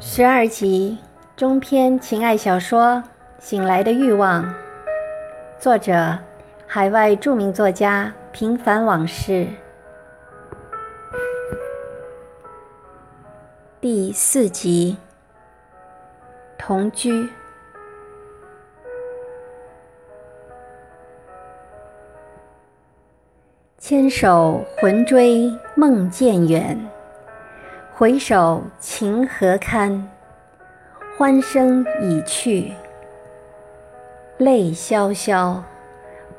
十二集中篇情爱小说《醒来的欲望》，作者：海外著名作家平凡往事，第四集同居。牵手魂追梦渐远。回首情何堪，欢声已去，泪萧萧，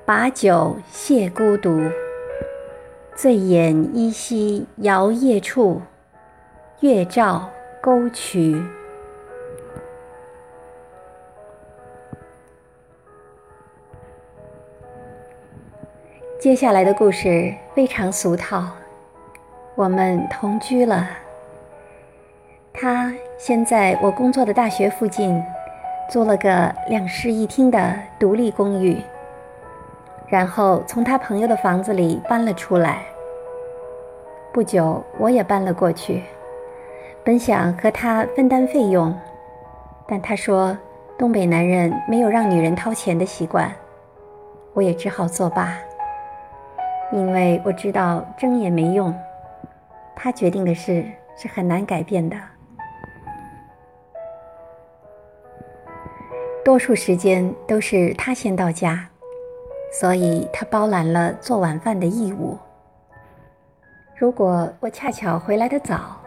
把酒谢孤独。醉眼依稀摇曳处，月照沟渠。接下来的故事非常俗套，我们同居了。他先在我工作的大学附近租了个两室一厅的独立公寓，然后从他朋友的房子里搬了出来。不久，我也搬了过去，本想和他分担费用，但他说东北男人没有让女人掏钱的习惯，我也只好作罢，因为我知道争也没用，他决定的事是很难改变的。多数时间都是他先到家，所以他包揽了做晚饭的义务。如果我恰巧回来的早，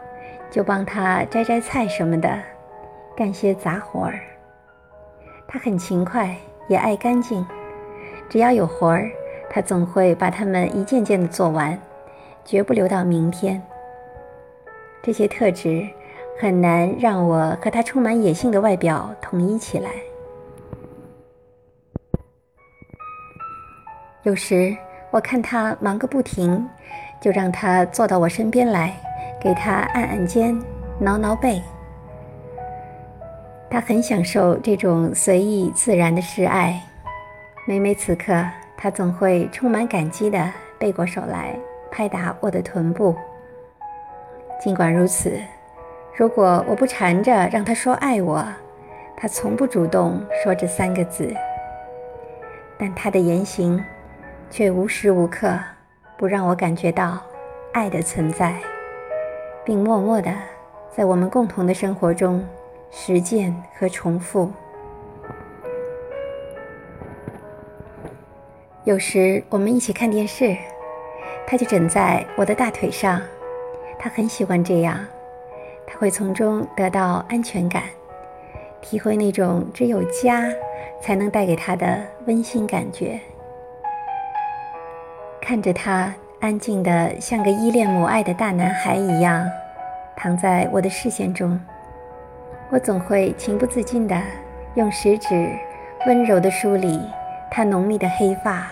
就帮他摘摘菜什么的，干些杂活儿。他很勤快，也爱干净，只要有活儿，他总会把它们一件件的做完，绝不留到明天。这些特质很难让我和他充满野性的外表统一起来。有时我看他忙个不停，就让他坐到我身边来，给他按按肩、挠挠背。他很享受这种随意自然的示爱。每每此刻，他总会充满感激地背过手来拍打我的臀部。尽管如此，如果我不缠着让他说爱我，他从不主动说这三个字。但他的言行。却无时无刻不让我感觉到爱的存在，并默默地在我们共同的生活中实践和重复。有时我们一起看电视，他就枕在我的大腿上，他很喜欢这样，他会从中得到安全感，体会那种只有家才能带给他的温馨感觉。看着他安静的像个依恋母爱的大男孩一样，躺在我的视线中，我总会情不自禁的用食指温柔的梳理他浓密的黑发，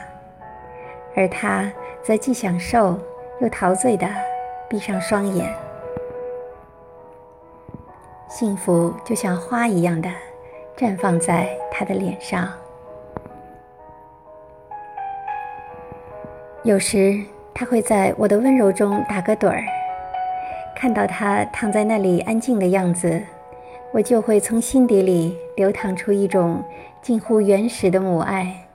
而他则既享受又陶醉的闭上双眼。幸福就像花一样的绽放在他的脸上。有时他会在我的温柔中打个盹儿，看到他躺在那里安静的样子，我就会从心底里流淌出一种近乎原始的母爱，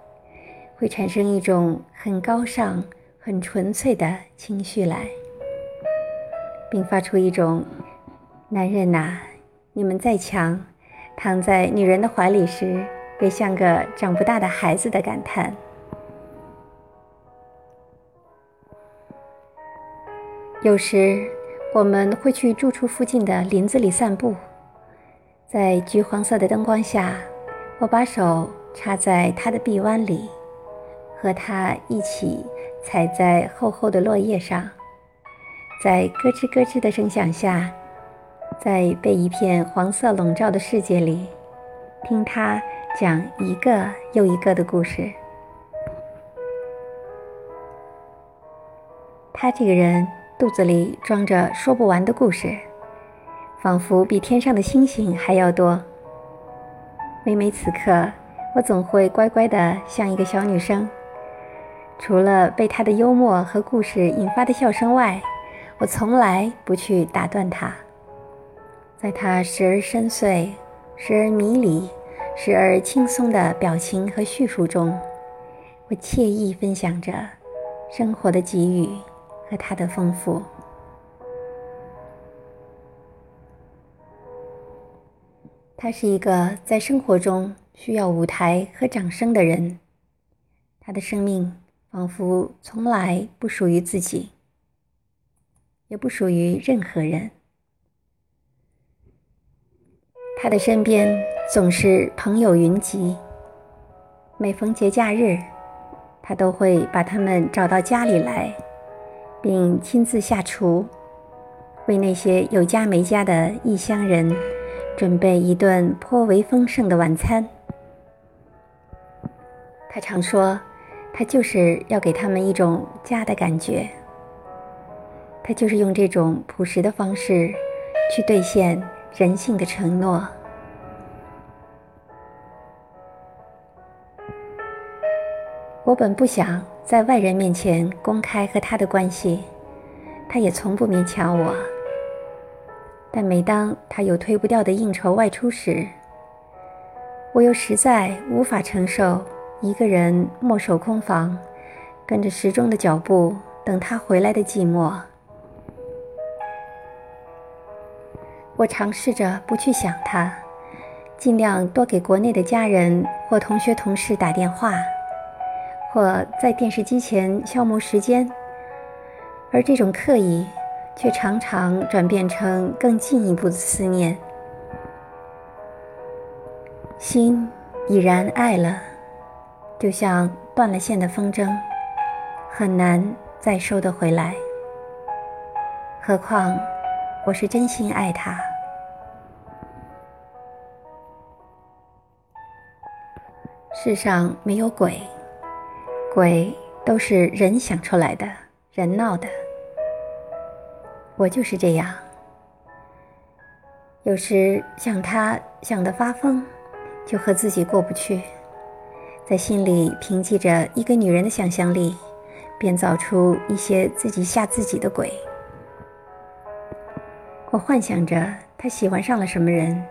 会产生一种很高尚、很纯粹的情绪来，并发出一种“男人呐，你们再强，躺在女人的怀里时，也像个长不大的孩子”的感叹。有时，我们会去住处附近的林子里散步，在橘黄色的灯光下，我把手插在他的臂弯里，和他一起踩在厚厚的落叶上，在咯吱咯吱的声响下，在被一片黄色笼罩的世界里，听他讲一个又一个的故事。他这个人。肚子里装着说不完的故事，仿佛比天上的星星还要多。每每此刻，我总会乖乖的像一个小女生，除了被他的幽默和故事引发的笑声外，我从来不去打断他。在他时而深邃、时而迷离、时而轻松的表情和叙述中，我惬意分享着生活的给予和它的丰富。他是一个在生活中需要舞台和掌声的人，他的生命仿佛从来不属于自己，也不属于任何人。他的身边总是朋友云集，每逢节假日，他都会把他们找到家里来，并亲自下厨，为那些有家没家的异乡人。准备一顿颇为丰盛的晚餐。他常说，他就是要给他们一种家的感觉。他就是用这种朴实的方式，去兑现人性的承诺。我本不想在外人面前公开和他的关系，他也从不勉强我。但每当他有推不掉的应酬外出时，我又实在无法承受一个人墨守空房，跟着时钟的脚步等他回来的寂寞。我尝试着不去想他，尽量多给国内的家人或同学同事打电话，或在电视机前消磨时间，而这种刻意。却常常转变成更进一步的思念，心已然爱了，就像断了线的风筝，很难再收得回来。何况我是真心爱他。世上没有鬼，鬼都是人想出来的，人闹的。我就是这样，有时想他想得发疯，就和自己过不去，在心里凭借着一个女人的想象力，编造出一些自己吓自己的鬼。我幻想着他喜欢上了什么人，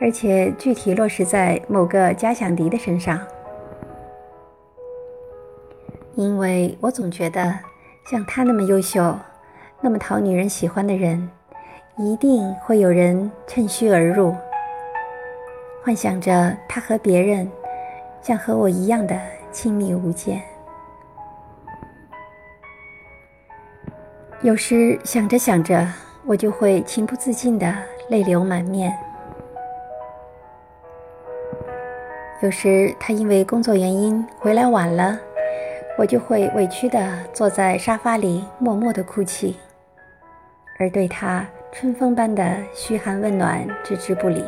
而且具体落实在某个假想敌的身上，因为我总觉得像他那么优秀。那么讨女人喜欢的人，一定会有人趁虚而入，幻想着他和别人像和我一样的亲密无间。有时想着想着，我就会情不自禁的泪流满面。有时他因为工作原因回来晚了，我就会委屈的坐在沙发里默默的哭泣。而对他春风般的嘘寒问暖置之不理，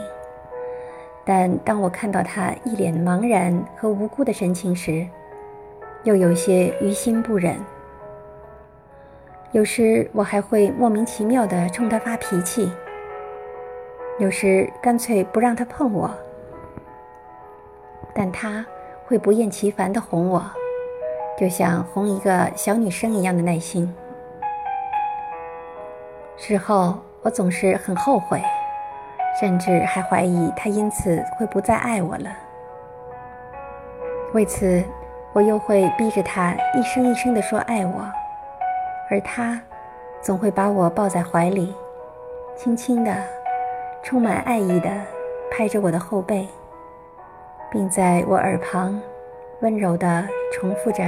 但当我看到他一脸茫然和无辜的神情时，又有些于心不忍。有时我还会莫名其妙地冲他发脾气，有时干脆不让他碰我，但他会不厌其烦地哄我，就像哄一个小女生一样的耐心。事后，我总是很后悔，甚至还怀疑他因此会不再爱我了。为此，我又会逼着他一声一声地说爱我，而他总会把我抱在怀里，轻轻地、充满爱意地拍着我的后背，并在我耳旁温柔地重复着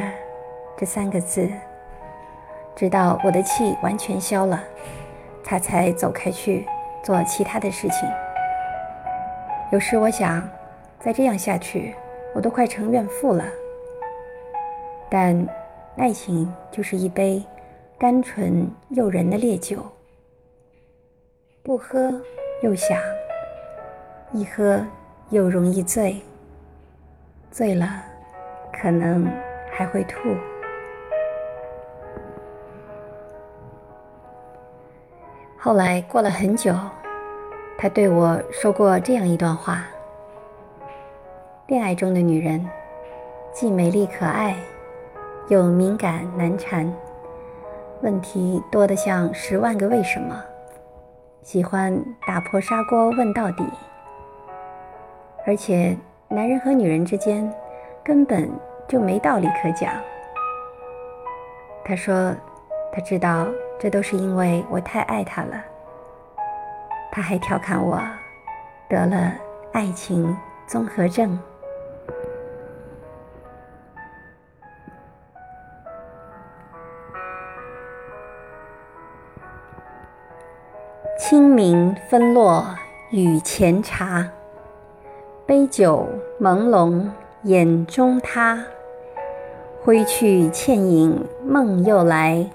这三个字，直到我的气完全消了。他才走开去做其他的事情。有时我想，再这样下去，我都快成怨妇了。但爱情就是一杯甘醇诱人的烈酒，不喝又想，一喝又容易醉，醉了可能还会吐。后来过了很久，他对我说过这样一段话：恋爱中的女人，既美丽可爱，又敏感难缠，问题多得像十万个为什么。喜欢打破砂锅问到底，而且男人和女人之间根本就没道理可讲。他说，他知道这都是因为我太爱他了。他还调侃我得了爱情综合症。清明分落雨前茶，杯酒朦胧眼中他。挥去倩影梦又来，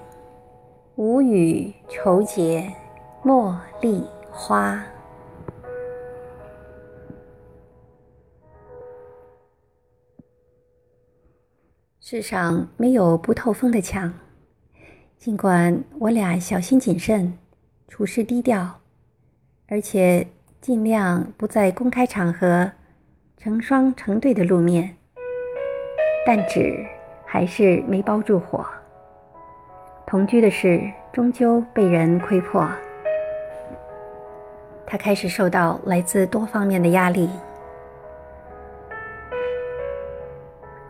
无语愁结茉莉花。世上没有不透风的墙，尽管我俩小心谨慎，处事低调，而且尽量不在公开场合成双成对的露面，但纸。还是没包住火。同居的事终究被人窥破，他开始受到来自多方面的压力。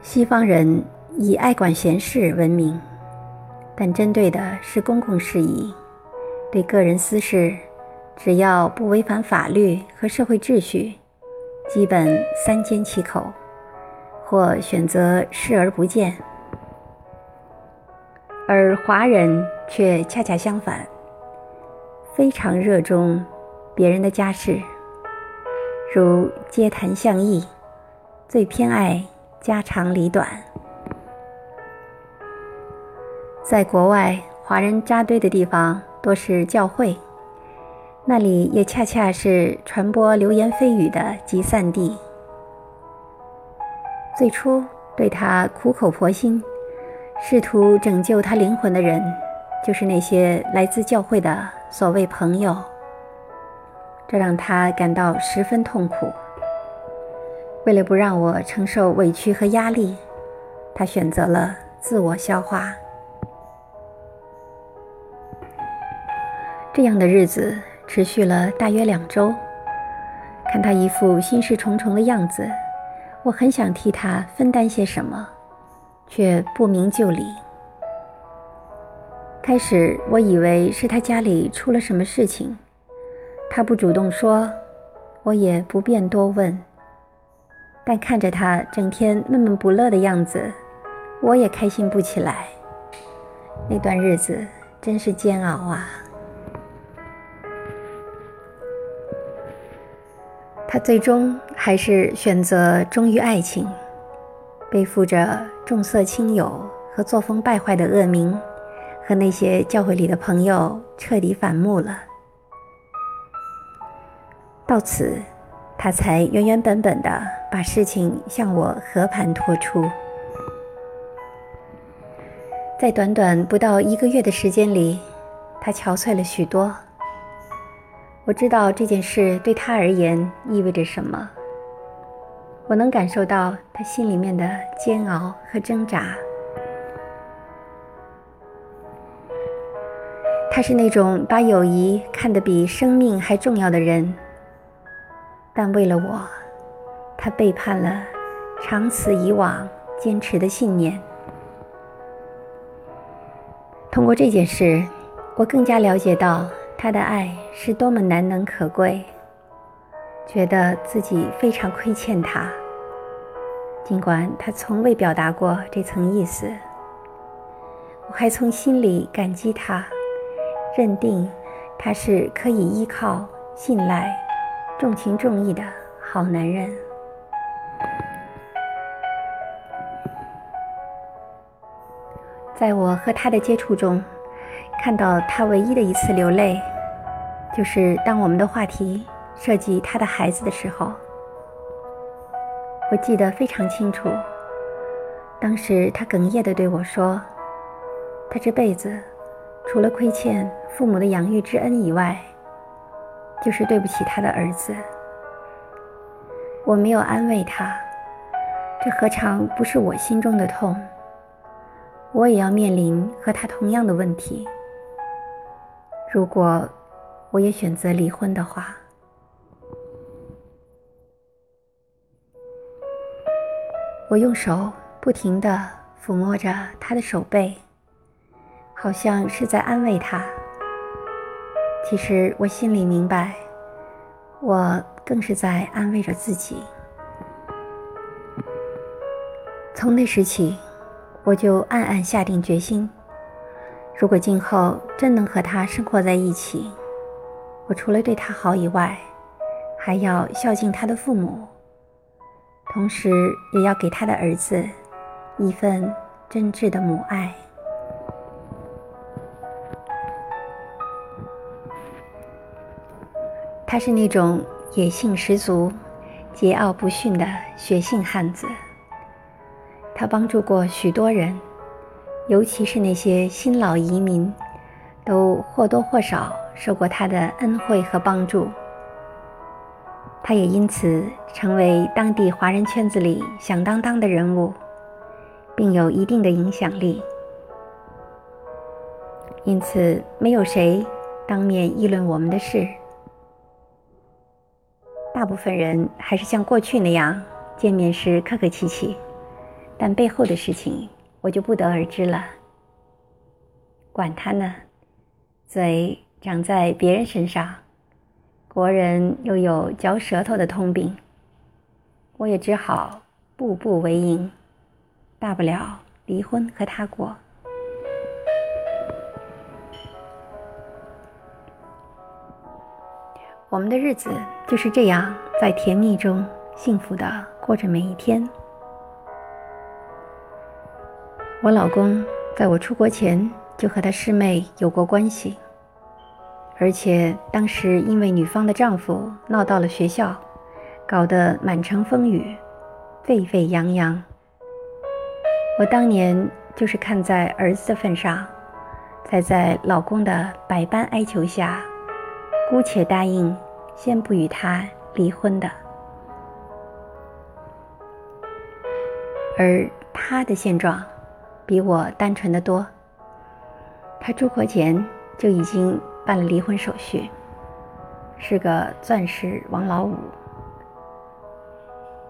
西方人以爱管闲事闻名，但针对的是公共事宜，对个人私事，只要不违反法律和社会秩序，基本三缄其口，或选择视而不见。而华人却恰恰相反，非常热衷别人的家事，如街谈巷议，最偏爱家长里短。在国外，华人扎堆的地方多是教会，那里也恰恰是传播流言蜚语的集散地。最初对他苦口婆心。试图拯救他灵魂的人，就是那些来自教会的所谓朋友。这让他感到十分痛苦。为了不让我承受委屈和压力，他选择了自我消化。这样的日子持续了大约两周。看他一副心事重重的样子，我很想替他分担些什么。却不明就里。开始我以为是他家里出了什么事情，他不主动说，我也不便多问。但看着他整天闷闷不乐的样子，我也开心不起来。那段日子真是煎熬啊！他最终还是选择忠于爱情。背负着重色轻友和作风败坏的恶名，和那些教会里的朋友彻底反目了。到此，他才原原本本的把事情向我和盘托出。在短短不到一个月的时间里，他憔悴了许多。我知道这件事对他而言意味着什么。我能感受到他心里面的煎熬和挣扎。他是那种把友谊看得比生命还重要的人，但为了我，他背叛了长此以往坚持的信念。通过这件事，我更加了解到他的爱是多么难能可贵。觉得自己非常亏欠他，尽管他从未表达过这层意思。我还从心里感激他，认定他是可以依靠、信赖、重情重义的好男人。在我和他的接触中，看到他唯一的一次流泪，就是当我们的话题。涉及他的孩子的时候，我记得非常清楚。当时他哽咽地对我说：“他这辈子除了亏欠父母的养育之恩以外，就是对不起他的儿子。”我没有安慰他，这何尝不是我心中的痛？我也要面临和他同样的问题。如果我也选择离婚的话，我用手不停地抚摸着他的手背，好像是在安慰他。其实我心里明白，我更是在安慰着自己。从那时起，我就暗暗下定决心：如果今后真能和他生活在一起，我除了对他好以外，还要孝敬他的父母，同时也要给他的儿子一份真挚的母爱。他是那种野性十足、桀骜不驯的血性汉子。他帮助过许多人，尤其是那些新老移民，都或多或少。受过他的恩惠和帮助，他也因此成为当地华人圈子里响当当的人物，并有一定的影响力。因此，没有谁当面议论我们的事，大部分人还是像过去那样见面时客客气气，但背后的事情我就不得而知了。管他呢，嘴。长在别人身上，国人又有嚼舌头的通病，我也只好步步为营，大不了离婚和他过。我们的日子就是这样，在甜蜜中幸福的过着每一天。我老公在我出国前就和他师妹有过关系。而且当时因为女方的丈夫闹到了学校，搞得满城风雨，沸沸扬扬。我当年就是看在儿子的份上，才在老公的百般哀求下，姑且答应先不与他离婚的。而他的现状比我单纯的多，他出国前就已经。办了离婚手续，是个钻石王老五，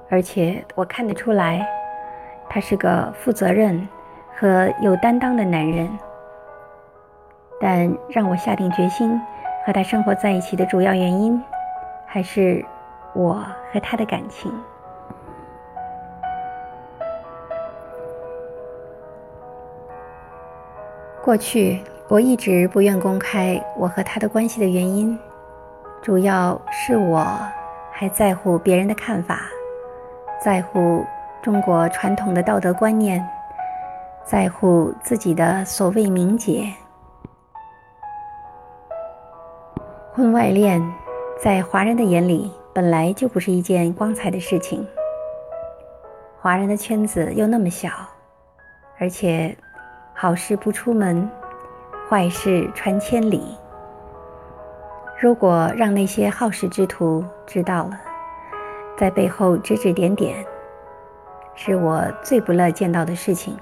而且我看得出来，他是个负责任和有担当的男人。但让我下定决心和他生活在一起的主要原因，还是我和他的感情。过去。我一直不愿公开我和他的关系的原因，主要是我还在乎别人的看法，在乎中国传统的道德观念，在乎自己的所谓名节。婚外恋在华人的眼里本来就不是一件光彩的事情，华人的圈子又那么小，而且好事不出门。坏事传千里。如果让那些好事之徒知道了，在背后指指点点，是我最不乐见到的事情。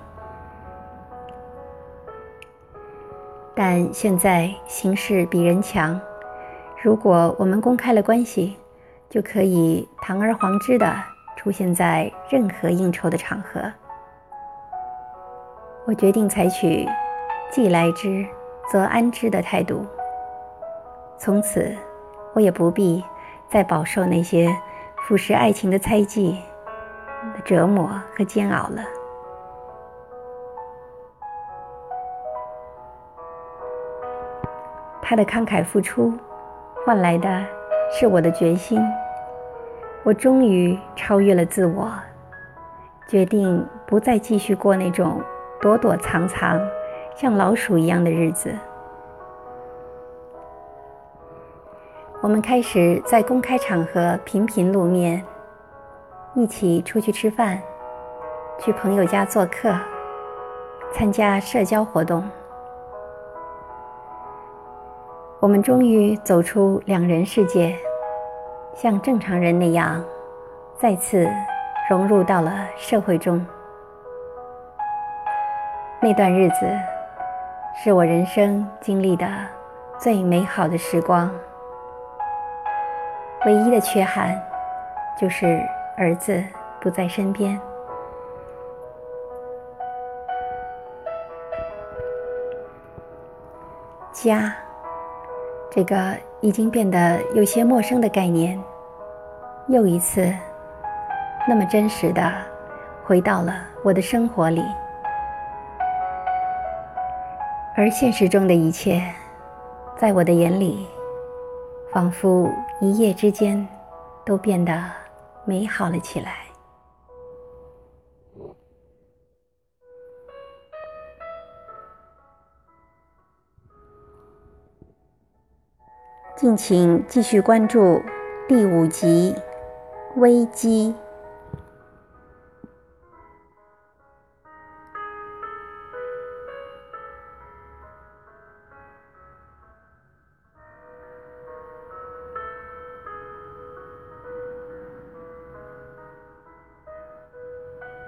但现在形势比人强，如果我们公开了关系，就可以堂而皇之的出现在任何应酬的场合。我决定采取既来之。则安之的态度。从此，我也不必再饱受那些腐蚀爱情的猜忌折磨和煎熬了。他的慷慨付出，换来的是我的决心。我终于超越了自我，决定不再继续过那种躲躲藏藏。像老鼠一样的日子，我们开始在公开场合频频露面，一起出去吃饭，去朋友家做客，参加社交活动。我们终于走出两人世界，像正常人那样，再次融入到了社会中。那段日子。是我人生经历的最美好的时光。唯一的缺憾，就是儿子不在身边。家，这个已经变得有些陌生的概念，又一次那么真实的回到了我的生活里，而现实中的一切，在我的眼里，仿佛一夜之间都变得美好了起来。敬请继续关注第五集《危机》。